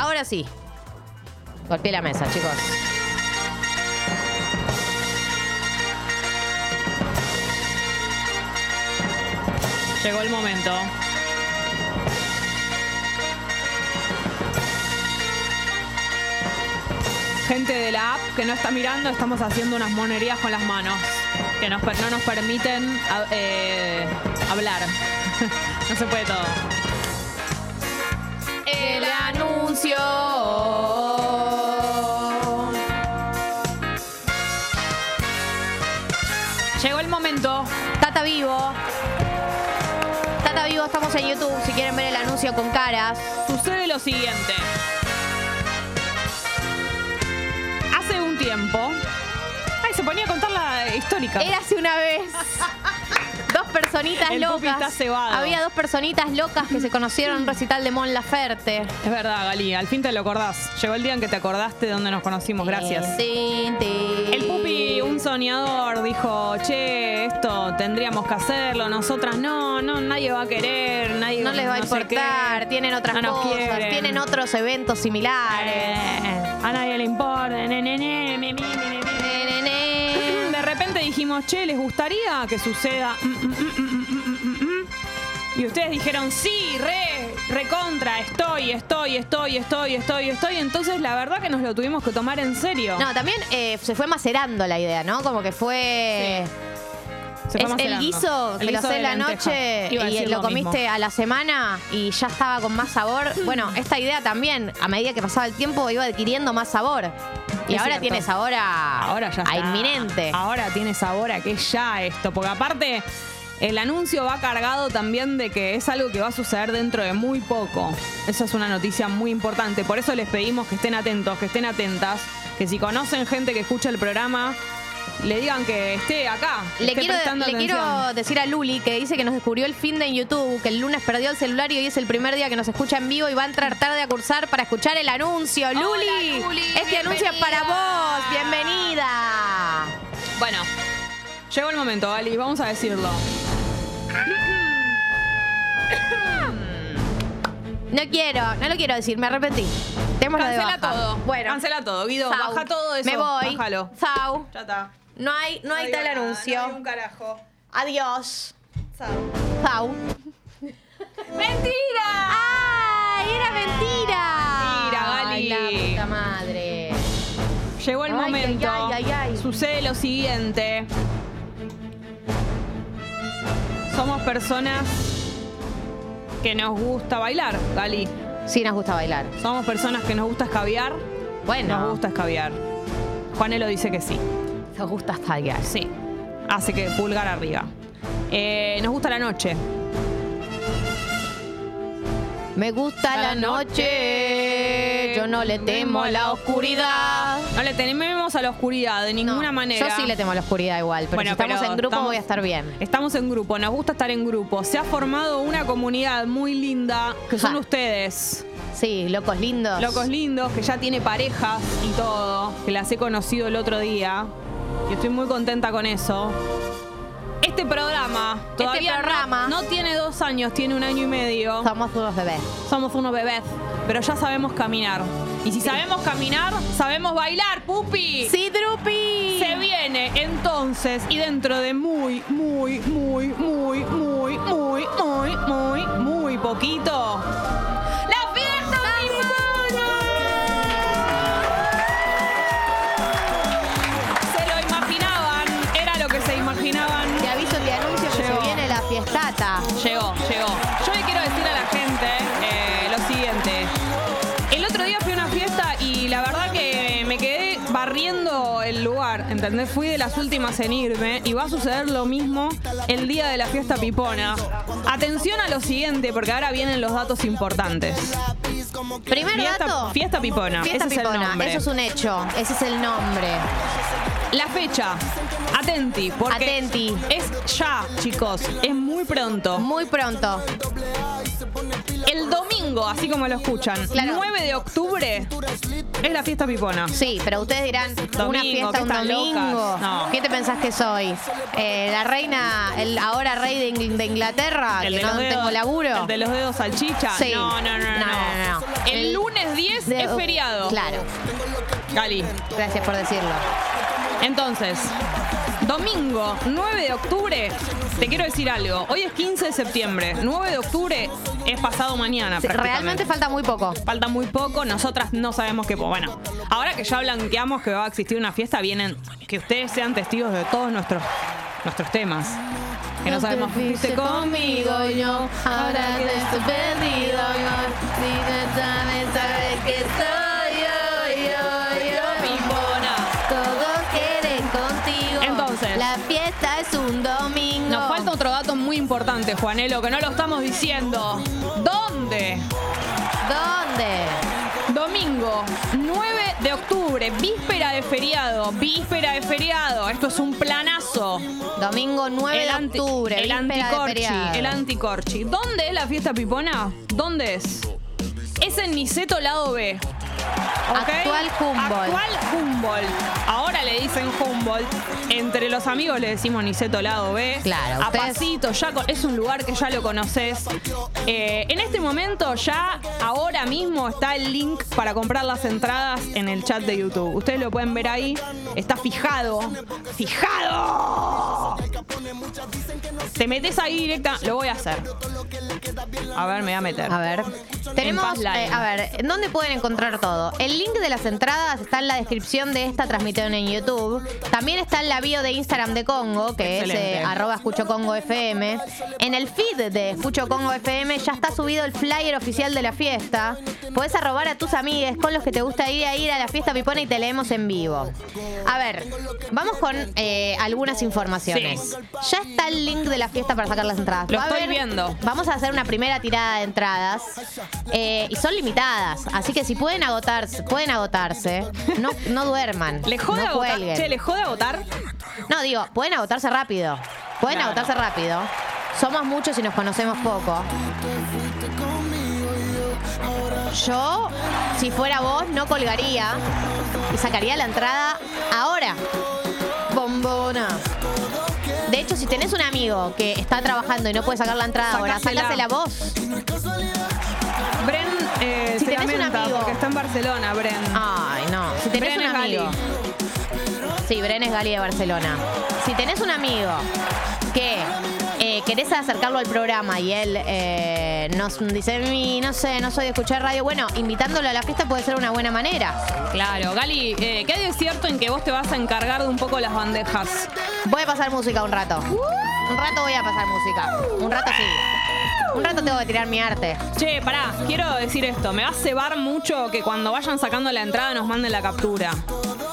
Ahora sí. Golpeé la mesa, chicos. Llegó el momento. Gente de la app que no está mirando, estamos haciendo unas monerías con las manos que no nos permiten a- eh, hablar. no se puede todo. Llegó el momento. Tata Vivo. Tata Vivo, estamos en YouTube. Si quieren ver el anuncio con caras. Sucede lo siguiente. Hace un tiempo. Ay, se ponía a contar la histórica. Érase una vez. Personitas El locas. cebado. Había dos personitas locas que se conocieron en un recital de Mon Laferte. Es verdad, Gali, al fin te lo acordás. Llegó el día en que te acordaste de dónde nos conocimos, gracias. El pupi, un soñador, dijo, che, esto tendríamos que hacerlo, nosotras no, no, nadie va a querer, nadie No les va a no importar, tienen otras no cosas, tienen otros eventos similares. Eh, a nadie le importa, ne, ne, ne, dijimos, che, ¿les gustaría que suceda? Mm, mm, mm? Y ustedes dijeron, sí, re, recontra, estoy, estoy, estoy, estoy, estoy, estoy. Entonces, la verdad que nos lo tuvimos que tomar en serio. No, también eh, se fue macerando la idea, ¿no? Como que fue. Se es el guiso El que lo guiso de la noche y lo comiste mismo. a la semana y ya estaba con más sabor. Bueno, esta idea también, a medida que pasaba el tiempo, iba adquiriendo más sabor. Y Es ahora cierto. tiene sabor a, Ahora ya a inminente. Ahora tiene sabor a que ya esto. Porque aparte, el anuncio va cargado también de que es algo que va a suceder dentro de muy poco. Eso es una noticia muy importante. Por eso les pedimos que estén atentos, que estén atentas. Que si conocen gente que escucha el programa, le digan que esté acá. que Le, esté quiero, le quiero decir a Luli que dice que nos descubrió el fin de en YouTube, que el lunes perdió el celular y hoy es el primer día que nos escucha en vivo y va a entrar tarde a cursar para escuchar el anuncio. Luli, Luli, este anuncio es para vos. Bienvenida. Bueno, llegó el momento, Ali. Vamos a decirlo. No quiero, no lo quiero decir, me arrepentí. Démoslo de Cancela baja. todo. Bueno, Cancela todo. Guido, Zau. baja todo eso. Me voy. Bájalo. Zau. Ya está. No hay, no hay digo tal nada, anuncio. No hay un carajo. Adiós. Chao. Zau. ¡Mentira! ¡Ay, era mentira! Mentira, Gali. Ay, la puta madre. Llegó el Ay, momento. ay, ay, ay, ay. Sucede lo siguiente. Somos personas que nos gusta bailar, Gali. Sí, nos gusta bailar. Somos personas que nos gusta escabiar. Bueno. Nos gusta escabiar. Juanelo dice que sí. Nos gusta bailar. Sí. Hace que pulgar arriba. Eh, nos gusta la noche. Me gusta la noche. Yo no le temo a la oscuridad. No le tememos a la oscuridad de ninguna No, manera. Yo sí le temo a la oscuridad igual, pero Bueno, si estamos pero en grupo estamos- voy a estar bien. Estamos en grupo, nos gusta estar en grupo. Se ha formado una comunidad muy linda que son Ja. ustedes. Sí, locos lindos. Locos lindos, que ya tiene parejas y todo, que las he conocido el otro día. Y estoy muy contenta con eso. Este programa todavía no- programa- No, tiene dos años, tiene un año y medio. Somos unos bebés. Somos unos bebés, pero ya sabemos caminar. Y si sabemos caminar, sabemos bailar, pupi. ¡Sí, Drupi! Se viene entonces y dentro de muy, muy, muy, muy, muy, muy, muy, muy, muy poquito. ¿Entendés? Fui de las últimas en irme y va a suceder lo mismo el día de la fiesta pipona. Atención a lo siguiente, porque ahora vienen los datos importantes. Primer Fiesta, dato. fiesta pipona, Fiesta ese es el Pipona. nombre. Eso es un hecho. Ese es el nombre. La fecha, atenti, porque Atenti. es ya, chicos, es muy pronto. Muy pronto. El domingo, así como lo escuchan, Claro. 9 de octubre, es la fiesta pipona. Sí, pero ustedes dirán, una fiesta ¿qué un domingo. No. ¿Qué te pensás que soy? Eh, la reina, el ahora rey de, Ingl- de Inglaterra, El que de, no los dedos, tengo laburo. el de los dedos salchicha. Sí. No, no, no, no. No. El, El- lunes 10 De- es feriado. Claro, Gali. gracias por decirlo. Entonces, domingo 9 de octubre, te quiero decir algo. Hoy es 15 de septiembre. 9 de octubre es pasado mañana. Sí. Realmente falta muy poco. Falta muy poco, nosotras no sabemos qué. Bueno, ahora que ya blanqueamos que va a existir una fiesta, vienen que ustedes sean testigos de todos nuestros, nuestros temas. Que no sabemos qué fuiste conmigo, yo, ahora estoy perdido, que soy fiesta es un domingo. Nos falta otro dato muy importante, Juanelo, que no lo estamos diciendo. ¿Dónde? ¿Dónde? Domingo 9 de octubre, víspera de feriado, víspera de feriado. Esto es un planazo. Domingo 9 de octubre. el anticorchi, el anticorchi. ¿Dónde es la fiesta pipona? ¿Dónde es? Es en Niceto Lado B. Actual Humboldt. Actual Humboldt. Ahora le dicen Humboldt. Entre los amigos le decimos Niceto Lado B. Claro, A ustedes- pasito, ya con- es un lugar que ya lo conoces. Eh, en este momento, ya ahora mismo está el link para comprar las entradas en el chat de YouTube. Ustedes lo pueden ver ahí. Está fijado. ¡Fijado! Te metes ahí directa. Lo voy a hacer. A ver, me voy a meter. A ver, tenemos, eh, a ver, ¿en ¿dónde pueden encontrar todo? El link de las entradas está en la descripción de esta transmisión en YouTube. También está en la bio de Instagram de Congo, que Excelente. es eh, arroba escucho Congo FM. En el feed de Escucho Congo FM ya está subido el flyer oficial de la fiesta. Podés arrobar a tus amigues con los que te gusta ir a ir a la fiesta pipona y te leemos en vivo. A ver, vamos con eh, algunas informaciones. Sí. Ya está el link de la fiesta para sacar las entradas. Lo Va a estoy haber- viendo. Vamos a hacer una primera tirada de entradas eh, y son limitadas, así que si pueden agotarse, pueden agotarse, no, no duerman, ¿Le jode no agotar? cuelguen. Che, ¿le jode agotar? No digo, pueden agotarse rápido, pueden Claro. agotarse rápido. Somos muchos y nos conocemos poco. Yo, si fuera vos, no colgaría y sacaría la entrada ahora. Bombona. Si tenés un amigo que está trabajando y no puede sacar la entrada ahora, Sacásela. sácasela vos. Bren eh, Si se tenés un lamenta amigo- porque está en Barcelona, Bren. Ay, no. Si tenés Bren un es Gali. amigo. Sí, Bren es Gali de Barcelona. Si tenés un amigo que eh, querés acercarlo al programa y él eh, nos dice, "Mi, no sé, no soy de escuchar radio, bueno, invitándolo a la fiesta puede ser una buena manera. Claro, Gali, eh, ¿qué hay de cierto en que vos te vas a encargar de un poco las bandejas? Voy a pasar música un rato. Un rato voy a pasar música. Un rato sí. Un rato tengo que tirar mi arte. Che, pará, quiero decir esto. Me va a cebar mucho que cuando vayan sacando la entrada nos manden la captura.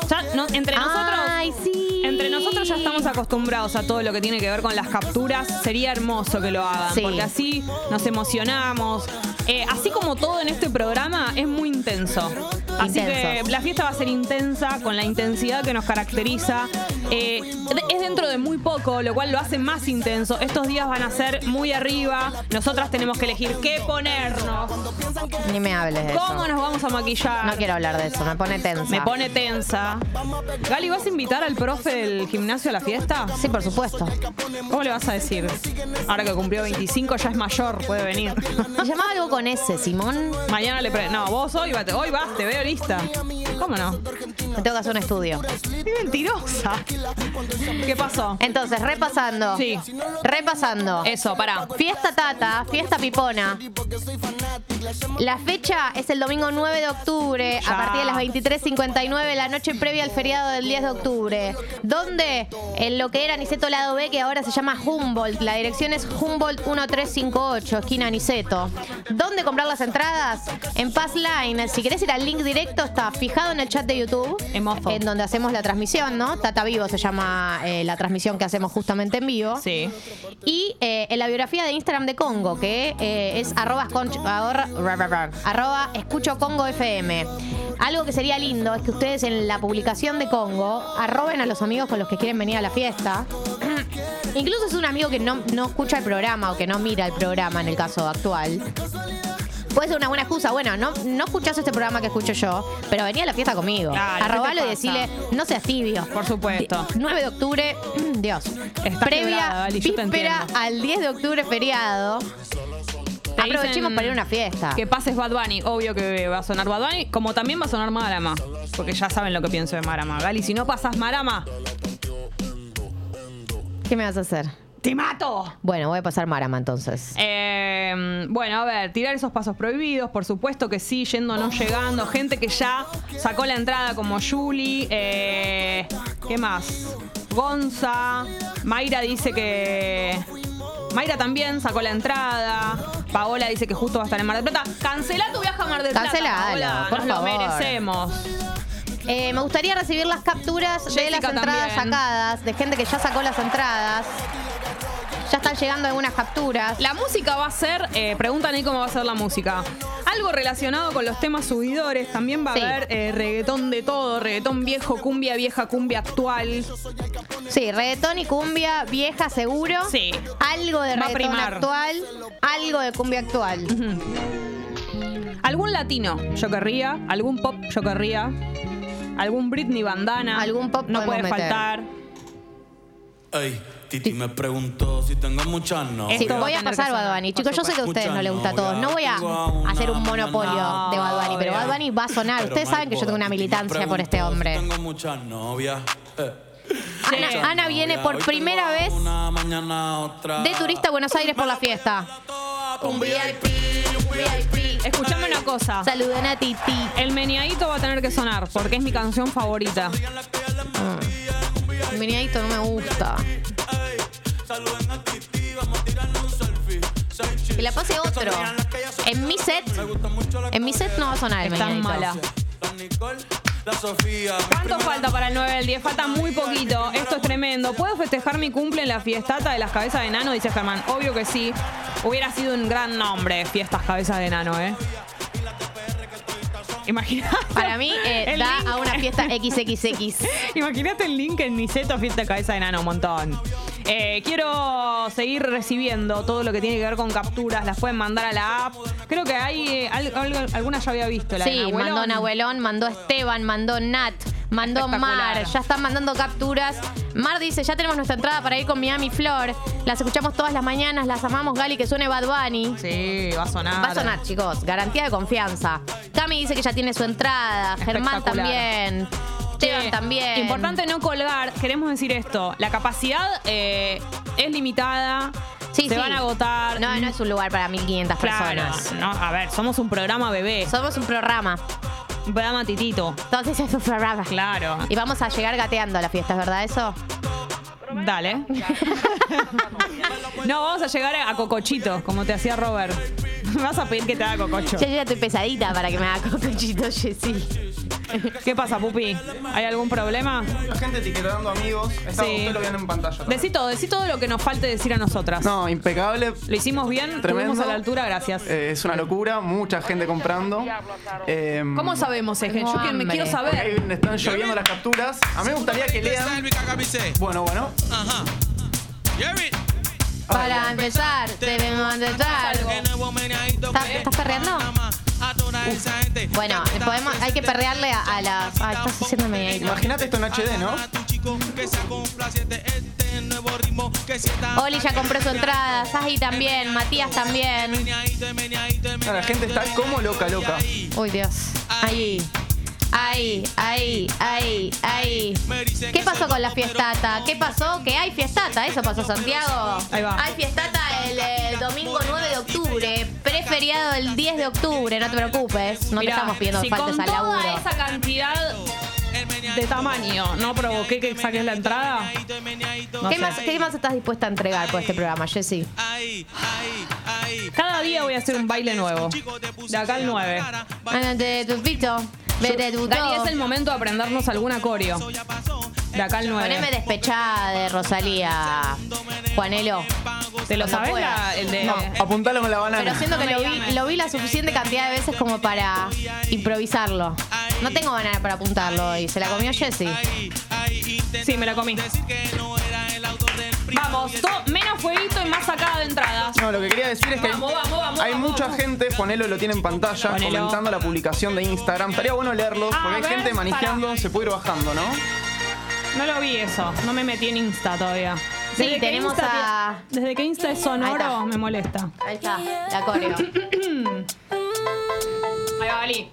Ya, no- entre nosotros. Ay, sí. Entre nosotros ya estamos acostumbrados a todo lo que tiene que ver con las capturas. Sería hermoso que lo hagan, Sí. porque así nos emocionamos. Eh, así como todo en este programa es muy intenso. Así que la fiesta va a ser intensa, con la intensidad que nos caracteriza. Eh, es dentro de muy poco, lo cual lo hace más intenso. Estos días van a ser muy arriba. Nosotras tenemos que elegir qué ponernos, Ni me hables de eso. cómo nos vamos a maquillar. No quiero hablar de eso, me pone tensa. Me pone tensa. Gali, ¿vas a invitar al profe del gimnasio a la fiesta? Sí, por supuesto. ¿Cómo le vas a decir? Ahora que cumplió 25 ya es mayor, puede venir. Se llamaba algo con ese, Simón. Mañana le pre... No, vos hoy, hoy vas, te veo lista. ¿Cómo no? Me tengo que hacer un estudio. ¡Qué mentirosa! ¿Qué pasó? Entonces, repasando. Sí. Repasando. Eso, pará. Fiesta Tata, fiesta Pipona. La fecha es el domingo 9 de octubre Ya. a partir de las 23.59, la noche previa al feriado del 10 de octubre. ¿Dónde? En lo que era Niceto Lado B, que ahora se llama Humboldt. La dirección es Humboldt 1358, esquina Niceto. ¿Dónde comprar las entradas? En Pass Line. Si querés ir al link directo, está fijado en el chat de YouTube. En donde hacemos la transmisión, ¿no? Tata Vivo se llama eh, la transmisión que hacemos justamente en vivo. Sí. Y eh, en la biografía de Instagram de Congo, que eh, es arroba, arroba- ra, ra, ra, arroba escucho Congo FM. Algo que sería lindo es que ustedes en la publicación de Congo arroben a los amigos con los que quieren venir a la fiesta. Incluso es un amigo que no, no escucha el programa o que no mira el programa en el caso actual. Puede ser una buena excusa. Bueno, no, no escuchás este programa que escucho yo, pero venía a la fiesta conmigo. Claro, Arrobalo y decirle, no seas tibio. Por supuesto. Di- 9 de octubre, Dios. Está Previa, te víspera al 10 de octubre feriado. Aprovechemos para ir a una fiesta. Que pases Bad Bunny, obvio que va a sonar Bad Bunny, como también va a sonar Marama, porque ya saben lo que pienso de Marama. Gali, si no pasas Marama, ¿Qué me vas a hacer? ¡Te mato! Bueno, voy a pasar Marama entonces. Eh, bueno, a ver, tirar esos pasos prohibidos, por supuesto que sí, yendo no llegando. Gente que ya sacó la entrada como Julie. eh, ¿Qué más? Gonza. Mayra dice que. Mayra también sacó la entrada. Paola dice que justo va a estar en Mar del Plata. Cancela tu viaje a Mar del Plata. Cancelalo, Paola, por nos favor. lo merecemos. Eh, me gustaría recibir las capturas de las entradas también. sacadas, de gente que ya sacó las entradas. Ya están llegando algunas capturas. La música va a ser, eh, preguntan ahí cómo va a ser la música. Algo relacionado con los temas subidores. También va a Sí. haber eh, reggaetón de todo, reggaetón viejo, cumbia vieja, cumbia actual. Sí, reggaetón y cumbia vieja seguro. Sí. Algo de Va reggaetón actual, algo de cumbia actual. Algún latino yo querría, algún pop yo querría, algún Britney bandana. Algún pop no puede meter. faltar. Ey, Titi me preguntó si tengo muchas novias. Esto voy a pasar Bad. Bunny. Chicos, yo sé que a ustedes no les gusta a todos. No voy a hacer un monopolio de Bad Bunny, pero Bad Bunny va a sonar. Ustedes saben que yo tengo una militancia por este hombre. Tengo muchas novias. Ana, viene por primera vez de turista a Buenos Aires por la fiesta. Un VIP, un VIP. Escuchame una cosa. Saluden a Titi. El meneadito va a tener que sonar porque es mi canción favorita. El meneadito no me gusta. Que la pase otro. En mi set, en mi set no va a sonar el Es tan meneadito. mala. La Nicole, la Sofía. ¿Cuánto falta para el 9 del 10? Falta muy poquito. Esto es tremendo. ¿Puedo festejar mi cumple en la fiestata de las cabezas de enano? Dice Germán. Obvio que sí. Hubiera sido un gran nombre, fiestas cabezas de enano, ¿eh? Imagínate. Para mí eh, el da link. a una fiesta XXX. Imagínate el link en Niceto, fiesta cabeza de enano, un montón. Eh, quiero seguir recibiendo todo lo que tiene que ver con capturas. Las pueden mandar a la app. Creo que hay eh, al- al- alguna ya había visto. La de Sí, Nahuelón. mandó Nahuelón, mandó Esteban, mandó Nat, mandó Mar. Ya están mandando capturas. Mar dice, ya tenemos nuestra entrada para ir con Miami Flor. Las escuchamos todas las mañanas, las amamos, Gali, que suene Bad Bunny. Sí, va a sonar. Va a sonar, chicos. Garantía de confianza. Cami dice que ya tiene su entrada. Germán Espectacular. También. Che, Esteban también. Importante no colgar. Queremos decir esto. La capacidad eh, es limitada. Sí, se sí. van a agotar. No, no es un lugar para 1500 Claro, personas. no, a ver, somos un programa bebé, Somos un programa. un programa titito. Entonces es un programa. Claro. Y vamos a llegar gateando a la fiesta, ¿es verdad eso? Dale. no, vamos a llegar a Cocochito, como te hacía Robert. Vas a pedir que te haga cococho. Ya yo ya estoy pesadita para que me haga cocochito, Jessy. ¿Qué pasa, Pupi? ¿Hay algún problema? La gente etiquetando amigos. Está, Sí. Ustedes lo ven en pantalla. también. Decí todo, decí todo lo que nos falte decir a nosotras. No, impecable. Lo hicimos bien, Tremendo. estuvimos a la altura, gracias. Eh, es una locura, mucha gente comprando. Eh, ¿Cómo sabemos, Ejen? Yo que me quiero saber. ahí están lloviendo las capturas. A mí me gustaría que lean. Bueno, bueno. Para empezar, debemos intentar. ¿Estás, ¿Estás perreando? Bueno, podemos, hay que perrearle a, a las. Ah, estás haciendo medio. Imagínate esto en HD, ¿no? Oli ya compró su entrada, Saji también, Matías también. La gente está como loca, loca. Uy, Dios. Ahí. Ahí, ahí, ahí, ahí. ¿Qué pasó con la fiestata? ¿Qué pasó? Que hay fiestata, eso pasó Santiago. Ahí va. Hay fiestata el eh, domingo 9 de octubre, preferiado el 10 de octubre, no te preocupes. No Mirá, te estamos pidiendo si que faltes con al laburo. toda esa cantidad de tamaño no provoqué que saques la entrada. no ¿Qué, sé. más, ¿Qué más estás dispuesta a entregar por este programa, Jessy? Cada día voy a hacer un baile nuevo. De acá al 9. De tu pito, de tu Dani, es el momento de aprendernos alguna coreo. De acá al 9. Poneme despechada de Rosalía, Juanelo. ¿Te lo sabes? la- el de. No, apuntalo con la banana. Pero siento que No me lo vi, llames. lo vi la suficiente cantidad de veces como para improvisarlo. No tengo banana para apuntarlo y se la comió Jessy. Sí, me la comí. Vamos, todo, menos fueguito y más sacada de entradas. No, lo que quería decir es que hay- Vamos, vamos, vamos, hay vamos, mucha vamos. gente, ponelo, lo tiene en pantalla, Ponelo. comentando la publicación de Instagram. Estaría bueno leerlos, Ah, porque hay a ver, gente manejando, para. se puede ir bajando, ¿no? No lo vi eso, no me metí en Insta todavía. Sí, Desde que tenemos Insta a- Desde que Insta es Ahí sonoro, está. me molesta. Ahí está, la coreo. Ahí va, Gali.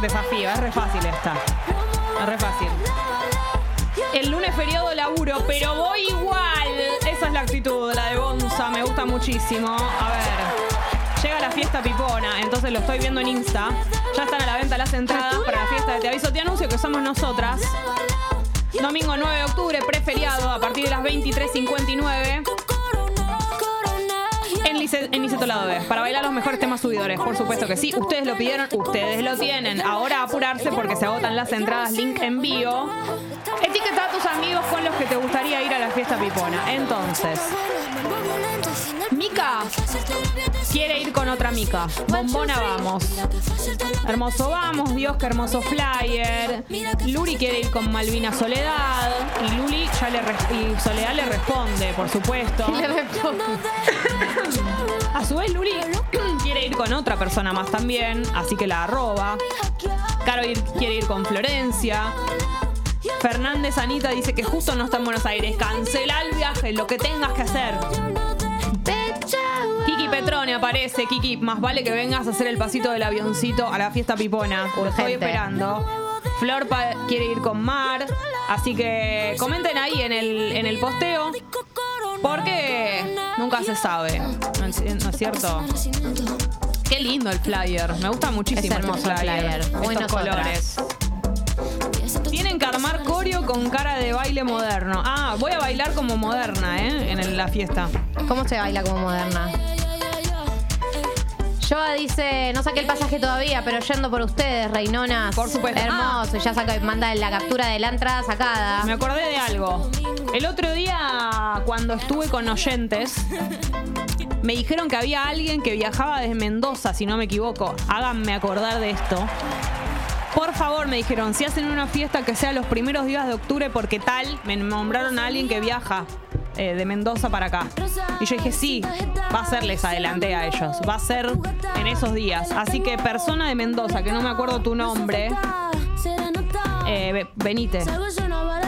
Desafío, es re fácil esta. Es re fácil. El lunes feriado laburo, pero voy igual. Esa es la actitud, la de Bonza, me gusta muchísimo. A ver, llega la fiesta pipona, entonces lo estoy viendo en Insta. Ya están a la venta las entradas para la fiesta de Te Aviso Te Anuncio, que somos nosotras. Domingo 9 de octubre, preferiado, a partir de las 23.59. corona, corona. En, Lice- en Niceto Lado para bailar los mejores temas subidores. Por supuesto que sí. Ustedes lo pidieron, ustedes lo tienen. Ahora apurarse porque se agotan las entradas. Link en bio. Etiqueta a tus amigos con los que te gustaría ir a la fiesta pipona. Entonces, Mica quiere ir con otra Mica. Bombona vamos. Hermoso vamos, Dios, qué hermoso flyer. Luri quiere ir con Malvina Soledad. Y Luli ya le y Soledad le responde, por supuesto. A su vez, Luli quiere ir con otra persona más también, así que la arroba. Caro ir- quiere ir con Florencia. Fernández Anita dice que justo no está en Buenos Aires. Cancela el viaje, lo que tengas que hacer. Kiki Petrone aparece. Kiki, más vale que vengas a hacer el pasito del avioncito a la fiesta pipona. Lo estoy Urgente. esperando. Flor quiere ir con Mar. Así que comenten ahí en el, en el posteo. Porque nunca se sabe. ¿No es, no es cierto? Qué lindo el flyer. Me gusta muchísimo Es hermoso este el flyer. Muy nosotras. colores. Tienen que armar coreo con cara de baile moderno. Ah, voy a bailar como moderna, ¿eh? En la fiesta. ¿Cómo se baila como moderna? Joa dice, no saqué el pasaje todavía, pero yendo por ustedes, reinonas. Por supuesto. Hermoso, ya saca, manda la captura de la entrada sacada. Me acordé de algo. El otro día, cuando estuve con oyentes, me dijeron que había alguien que viajaba desde Mendoza, si no me equivoco. Háganme acordar de esto. Por favor, me dijeron, si hacen una fiesta que sea los primeros días de octubre, porque tal, me nombraron a alguien que viaja eh, de Mendoza para acá. Y yo dije, sí, va a ser, les adelanté a ellos, va a ser en esos días. Así que persona de Mendoza, que no me acuerdo tu nombre, eh, ve- venite.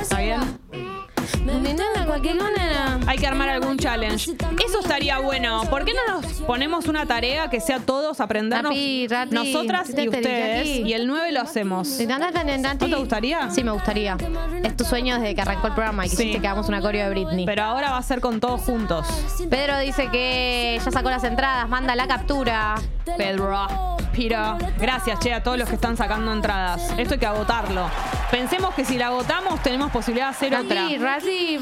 ¿Está bien? Cualquier nena. Hay que armar algún challenge. Eso estaría bueno. ¿Por qué no nos ponemos una tarea que sea todos aprendernos Rapi, Rati, nosotras y ustedes? Y el 9 lo hacemos. ¿No te gustaría? Sí, me gustaría. Es tu sueño desde que arrancó el programa y quisiste Sí. que hagamos una coreo de Britney. Pero ahora va a ser con todos juntos. Pedro dice que ya sacó las entradas, manda la captura. Pedro, Pira. Gracias, che, a todos los que están sacando entradas. Esto hay que agotarlo. Pensemos que si la agotamos tenemos posibilidad de hacer otra.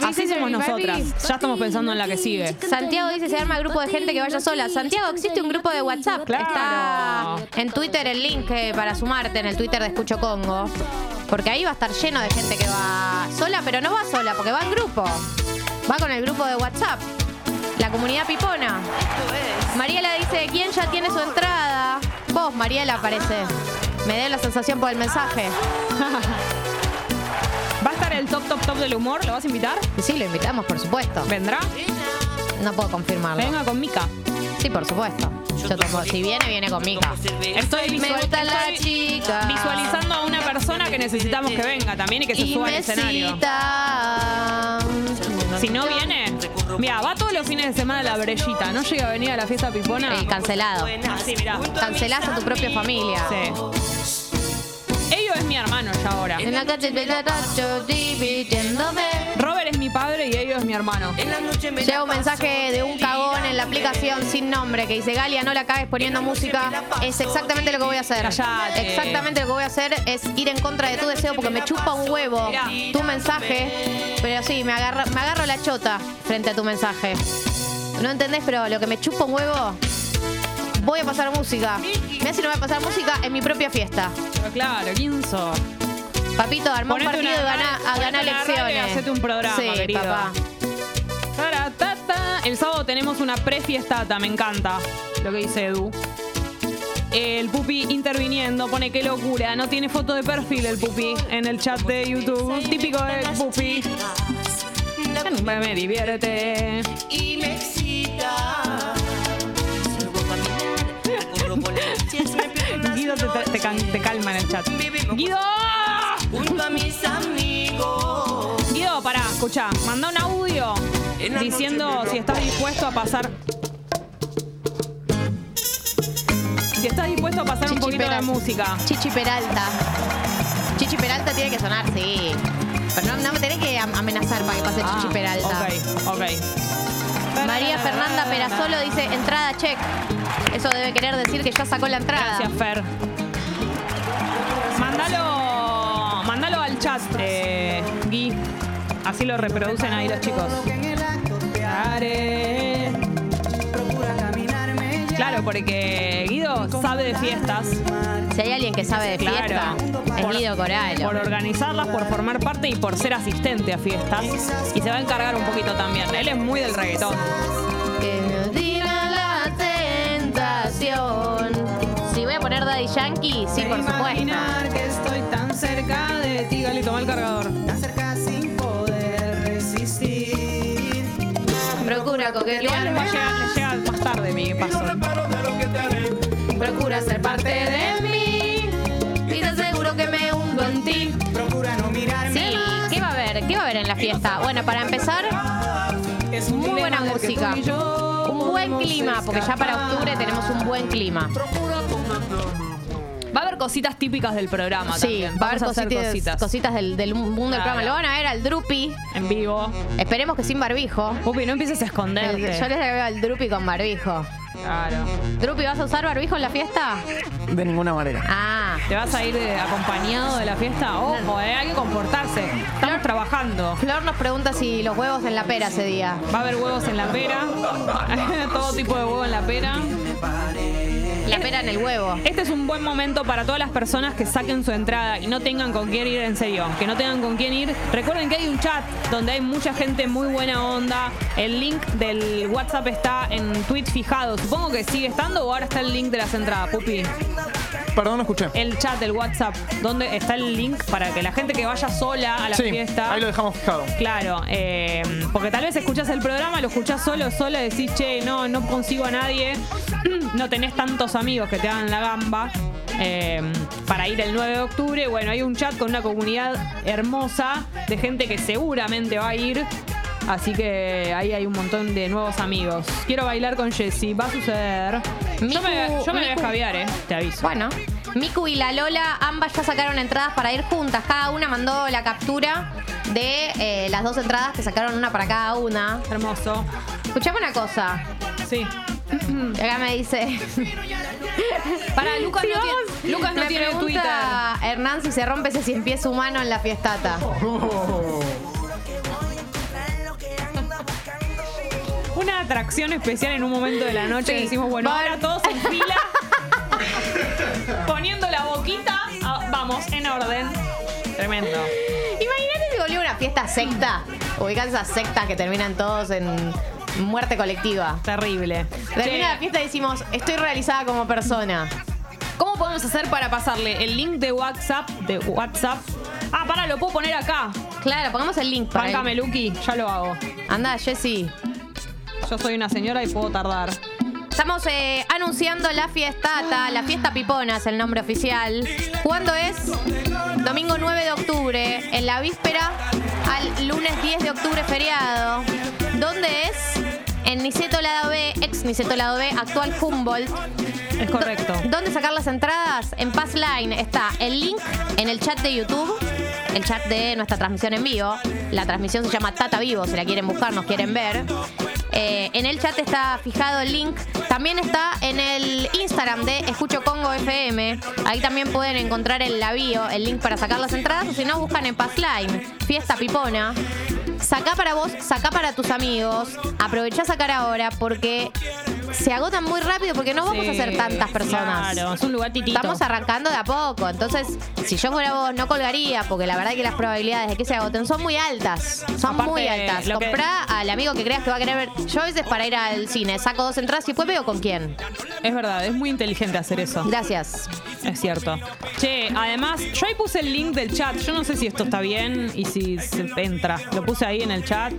Así somos nosotras. Ya estamos pensando en la que sigue. Santiago dice se arma grupo de gente que vaya sola. Santiago, existe un grupo de WhatsApp. Claro. Está en Twitter el link eh, para sumarte en el Twitter de Escucho Congo. Porque ahí va a estar lleno de gente que va sola, pero no va sola, porque va en grupo. Va con el grupo de WhatsApp. La comunidad pipona. Mariela dice, ¿quién ya tiene su entrada? Vos, Mariela, parece. Me dio la sensación por el mensaje. ¿Va a estar el top, top, top del humor? ¿Lo vas a invitar? Sí, lo invitamos, por supuesto. ¿Vendrá? No puedo confirmarlo. Venga con Mica. Sí, por supuesto. Yo tomo- Si viene, viene con Mica. Estoy, Me gusta la estoy chica. visualizando a una persona que necesitamos que venga también y que se Y suba al escenario. cita. Si no viene, mira, va todos los fines de semana a la brellita. ¿No llega a venir a la fiesta pipona? Eh, cancelado. Así, mira. Cancelás a tu propia familia. Sí. Ello es mi hermano ya ahora. En la calle de la mi padre y ello es mi hermano. Llega un mensaje de un cagón en la aplicación sin nombre que dice Galia, no la cagues poniendo música. Es exactamente lo que voy a hacer. Callate. Exactamente lo que voy a hacer es ir en contra de tu deseo porque me chupa un huevo Mirá. tu mensaje. Pero sí, me agarro, me agarro la chota frente a tu mensaje. No entendés, pero lo que me chupa un huevo, voy a pasar música. Mira si no voy a pasar música en mi propia fiesta. Pero claro, ¿quién sos? Papito, armó un partido y radio, a ganar elecciones. hacete un programa, sí, querido. papá. Taratata. El sábado tenemos una prefiestata, me encanta lo que dice Edu. El pupi interviniendo, pone qué locura. No tiene foto de perfil el pupi en el chat de YouTube. Típico del pupi. Me, me divierte. y me excita. Guido te calma en el chat. Guido. Junto a mis amigos. Guido, pará, escucha, manda un audio diciendo si estás dispuesto a pasar. Si estás dispuesto a pasar un poquito de Peralta. música. Chichi Peralta. Chichi Peralta tiene que sonar, sí. Pero no, no me tenés que am- amenazar para que pase Ah, Chichi Peralta. Ok, ok. María Fernanda Perasolo dice entrada check. Eso debe querer decir que ya sacó la entrada. Gracias, Fer. Eh, Gui. Así lo reproducen ahí los chicos. Claro, porque Guido sabe de fiestas. Si hay alguien que sabe de fiesta, Claro. es Guido Coralo. Por organizarlas, por formar parte y por ser asistente a fiestas. Y se va a encargar un poquito también. Él es muy del reggaetón. Que nos diga la tentación. Si voy a poner Daddy Yankee, sí, por supuesto. De ti, Gali, toma el cargador. Procura les va a llegar, llega más tarde mi paso. Procura ser parte de mí. Y te aseguro que me hundo en ti. Sí, ¿qué va a haber? ¿Qué va a haber en la fiesta? Bueno, para empezar, muy buena música. Un buen clima, porque ya para octubre tenemos un buen clima. Va a haber cositas típicas del programa Sí, también. va a haber Vamos hacer cositas, cositas. cositas del, del mundo del Claro. programa. Lo van a ver al Drupi. en vivo. Esperemos que sin barbijo. Pupi, no empieces a El- esconderte. yo les veo al Drupi con barbijo. Claro. Drupi, ¿vas a usar barbijo en la fiesta? De ninguna manera. Ah, ¿Te vas a ir eh, acompañado de la fiesta? Ojo, eh, hay que comportarse. Estamos trabajando. Flor nos pregunta si los huevos en la pera ese día. Va a haber huevos en la pera. Todo tipo de huevo en la pera. La pera en el huevo. Este es un buen momento para todas las personas que saquen su entrada y no tengan con quién ir en serio. Que no tengan con quién ir. Recuerden que hay un chat donde hay mucha gente muy buena onda. El link del WhatsApp está en tweet fijado. Supongo que sigue estando o ahora está el link de las entradas, Pupi. Perdón, no escuché. El chat del WhatsApp, donde está el link para que la gente que vaya sola a la sí, fiesta. ahí lo dejamos fijado. Claro, eh, porque tal vez escuchás el programa, lo escuchás solo, sola, decís, che, no, no consigo a nadie, no tenés tantos amigos que te hagan la gamba eh, para ir el 9 de octubre. Bueno, hay un chat con una comunidad hermosa de gente que seguramente va a ir. Así que ahí hay un montón de nuevos amigos. Quiero bailar con Jessy, va a suceder. Yo me, yo me voy a escabiar, eh, te aviso. Bueno, Miku y la Lola, ambas ya sacaron entradas para ir juntas. Cada una mandó la captura de eh, las dos entradas que sacaron una para cada una. Hermoso. Escuchame una cosa. Sí. Y Acá me dice. Para, Lucas Sí, no tiene, Lucas no me tiene Twitter. Hernán si se rompe ese cien pies humano en la fiestata. Una atracción especial en un momento de la noche. Sí. Decimos, bueno, ahora todos en fila. poniendo la boquita. Ah, vamos, en orden. Tremendo. Imagínate si volvió una fiesta secta. Ubican esas sectas que terminan todos en muerte colectiva. Terrible. Termina la fiesta y decimos, estoy realizada como persona. ¿Cómo podemos hacer para pasarle el link de WhatsApp? De WhatsApp. Ah, para, lo puedo poner acá. Claro, pongamos el link para Páncame, Lucky. Ya lo hago. Anda, Jessy. Yo soy una señora y puedo tardar. Estamos eh, anunciando la fiestata, la fiesta pipona es el nombre oficial. ¿Cuándo es? Domingo 9 de octubre, en la víspera al lunes 10 de octubre feriado. ¿Dónde es? En Niceto Lado B, ex Niceto Lado B, actual Humboldt. Es correcto. ¿Dónde sacar las entradas? En Passline está el link en el chat de YouTube, el chat de nuestra transmisión en vivo. La transmisión se llama Tata Vivo, si la quieren buscar, nos quieren ver. Eh, en el chat está fijado el link. También está en el Instagram de Escucho Congo FM. Ahí también pueden encontrar en la bio el link para sacar las entradas. O si no, buscan en Passline, Fiesta Pipona. Sacá para vos, sacá para tus amigos. Aprovechá a sacar ahora porque se agotan muy rápido porque no vamos a ser tantas personas. Claro, es un lugar titito. Estamos arrancando de a poco, entonces si yo fuera vos no colgaría porque la verdad que las probabilidades de que se agoten son muy altas, son Aparte, muy altas. que- Comprá al amigo que creas que va a querer ver. Yo a veces para ir al cine saco dos entradas y después veo con quién. Es verdad, es muy inteligente hacer eso. Gracias. Es cierto. Che, además, yo ahí puse el link del chat. Yo no sé si esto está bien y si se entra. Lo puse ahí en el chat.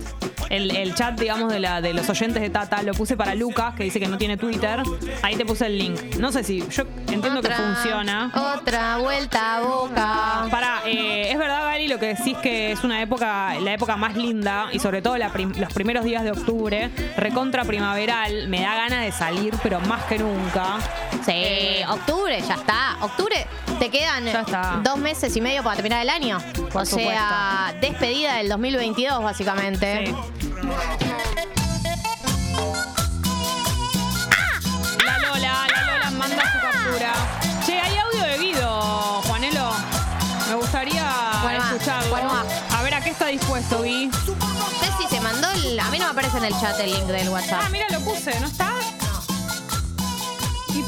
El, el chat, digamos, de, la, de los oyentes de Tata, lo puse para Lucas, que dice que no tiene Twitter. Ahí te puse el link. No sé si. Yo entiendo Otra- que funciona. Otra vuelta a boca. Para, es verdad, Gali, lo que decís que es una época, la época más linda y sobre todo la prim- los primeros días de octubre, recontra primaveral, me da ganas de salir, pero más que nunca. Sí, octubre, ya está. Octubre, te quedan dos meses y medio para terminar el año. Por o sea, despedida del 2022, básicamente. Sí. La Lola, la Lola manda su captura. Che, hay audio de Guido, Juanelo. Me gustaría escucharlo. A ver a qué está dispuesto, sé si se mandó el. A mí no me aparece en el chat el link del WhatsApp. Ah, mira, lo puse, ¿no está?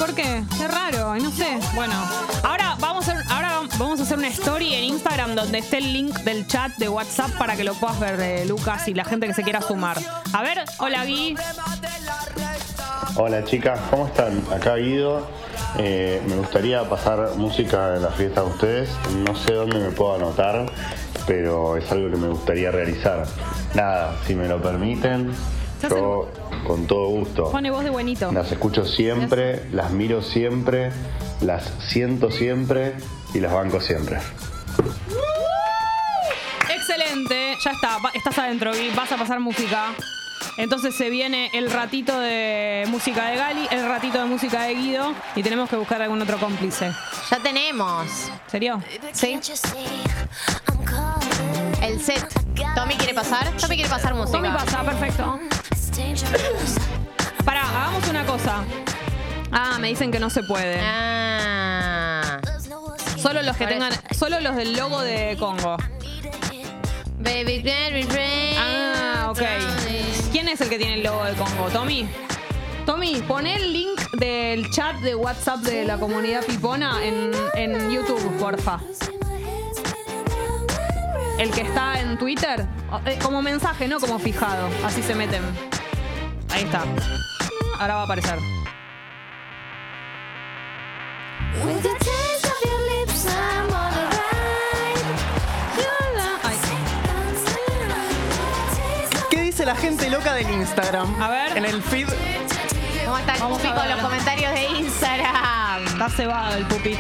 ¿Y por qué? Qué raro, no sé. Bueno, ahora vamos a hacer, ahora vamos a hacer una story en Instagram donde esté el link del chat de WhatsApp para que lo puedas ver, eh, Lucas, y la gente que se quiera sumar. A ver, hola Gui. Hola chicas, ¿cómo están? Acá Guido. Eh, me gustaría pasar música en la fiesta de ustedes. No sé dónde me puedo anotar, pero es algo que me gustaría realizar. Nada, si me lo permiten, Con todo gusto. Pone voz de buenito. Las escucho siempre, las miro siempre, las siento siempre y las banco siempre. Excelente, ya está, estás adentro, Gui, vas a pasar música. Entonces se viene el ratito de música de Gali, el ratito de música de Guido y tenemos que buscar algún otro cómplice. Ya tenemos. ¿Serio? Sí. El set. Tommy quiere pasar. Tommy quiere pasar música. Tommy pasa, perfecto. Pará, hagamos una cosa. Ah, me dicen que no se puede. Ah. Solo los que Por tengan, solo los del logo de Congo. Baby, baby, baby. Ah, ok. ¿Quién es el que tiene el logo de Congo? ¿Tommy? Tommy, pon el link del chat de WhatsApp de la comunidad pipona en, en YouTube, porfa. El que está en Twitter, eh, como mensaje, no como fijado. Así se meten. Ahí está. Ahora va a aparecer. Ay. ¿Qué dice la gente loca del Instagram? A ver. En el feed. ¿Cómo está el Vamos pupi con los comentarios de Instagram? Está cebado el pupit.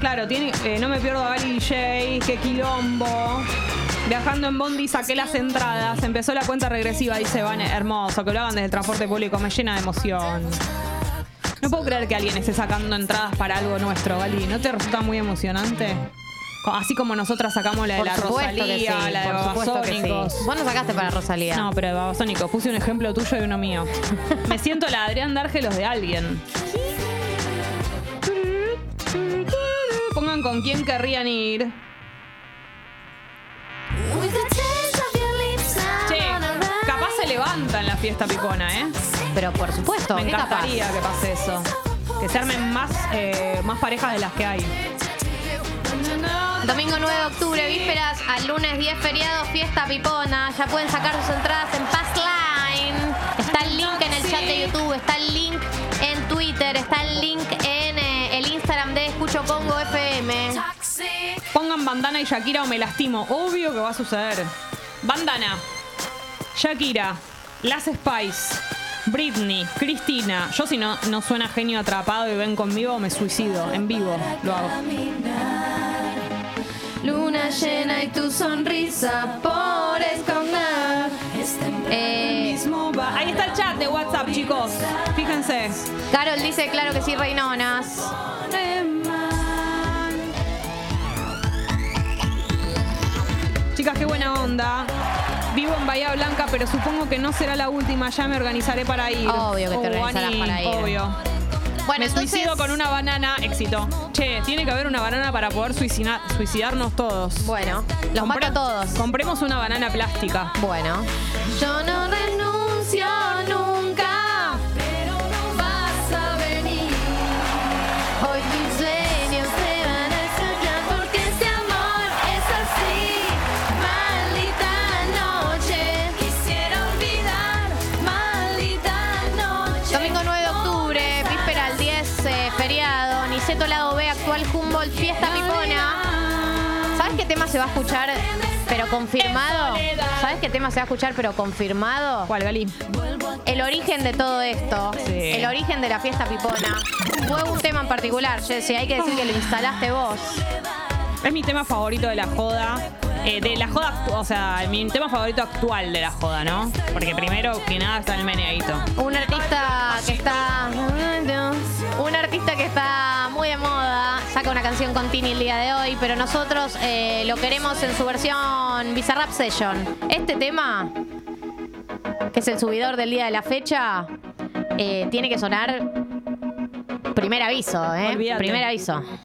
Claro, tiene, eh, no me pierdo a Gary DJ, qué quilombo. Viajando en Bondi saqué las entradas, empezó la cuenta regresiva, dice Van, hermoso, que lo hagan desde el transporte público, me llena de emoción. No puedo creer que alguien esté sacando entradas para algo nuestro, Gali. ¿No te resulta muy emocionante? Así como nosotras sacamos la de Por la Rosalía, sí, la de que sí. Babasónicos. Vos no sacaste para Rosalía. No, pero de Babasónico, puse un ejemplo tuyo y uno mío. Me siento la Adrián Dárgelos de alguien. Con quién querrían ir. Che, capaz se levanta en la fiesta pipona, ¿eh? Pero por supuesto, Me encantaría que pase eso. Que se armen más, eh, más parejas de las que hay. Domingo 9 de octubre, vísperas al lunes 10 feriado, fiesta pipona. Ya pueden sacar sus entradas en Passline. Está el link en el chat de YouTube, está el link en Twitter, está el link FM. Pongan bandana y Shakira o me lastimo. Obvio que va a suceder. Bandana, Shakira, Las Spice, Britney, Cristina. Yo si no, no suena genio atrapado y ven conmigo, me suicido. En vivo lo hago. Luna llena y tu sonrisa por esconder. Eh, Ahí está el chat de WhatsApp, chicos. Fíjense. Carol dice, claro que sí, Reinonas. Onda. Vivo en Bahía Blanca, pero supongo que no será la última. Ya me organizaré para ir. Obvio que te Oh, organizarás Ani, para ir. Obvio. Bueno, Me entonces- suicido con una banana, éxito. Che, tiene que haber una banana para poder suicina- suicidarnos todos. Bueno, los mato a todos. Compremos una banana plástica. Bueno. Yo no renuncio Lado B, actual Humboldt, fiesta pipona. ¿Sabes qué tema se va a escuchar, pero confirmado? ¿Sabes qué tema se va a escuchar, pero confirmado? ¿Cuál, Gali? El origen de todo esto, Sí. el origen de la fiesta pipona, fue un tema en particular, Jessy. Hay que decir que lo instalaste vos. Es mi tema favorito de la joda. Eh, de la joda, o sea, mi tema favorito actual de la joda, ¿no? Porque primero que nada está el meneadito. Un artista que está. Un artista que está muy de moda. Saca una canción con Tini el día de hoy, pero nosotros eh, lo queremos en su versión Bizarrap Session. Este tema, que es el subidor del día de la fecha, eh, tiene que sonar. Primer aviso, ¿eh? Olvídate. Primer aviso.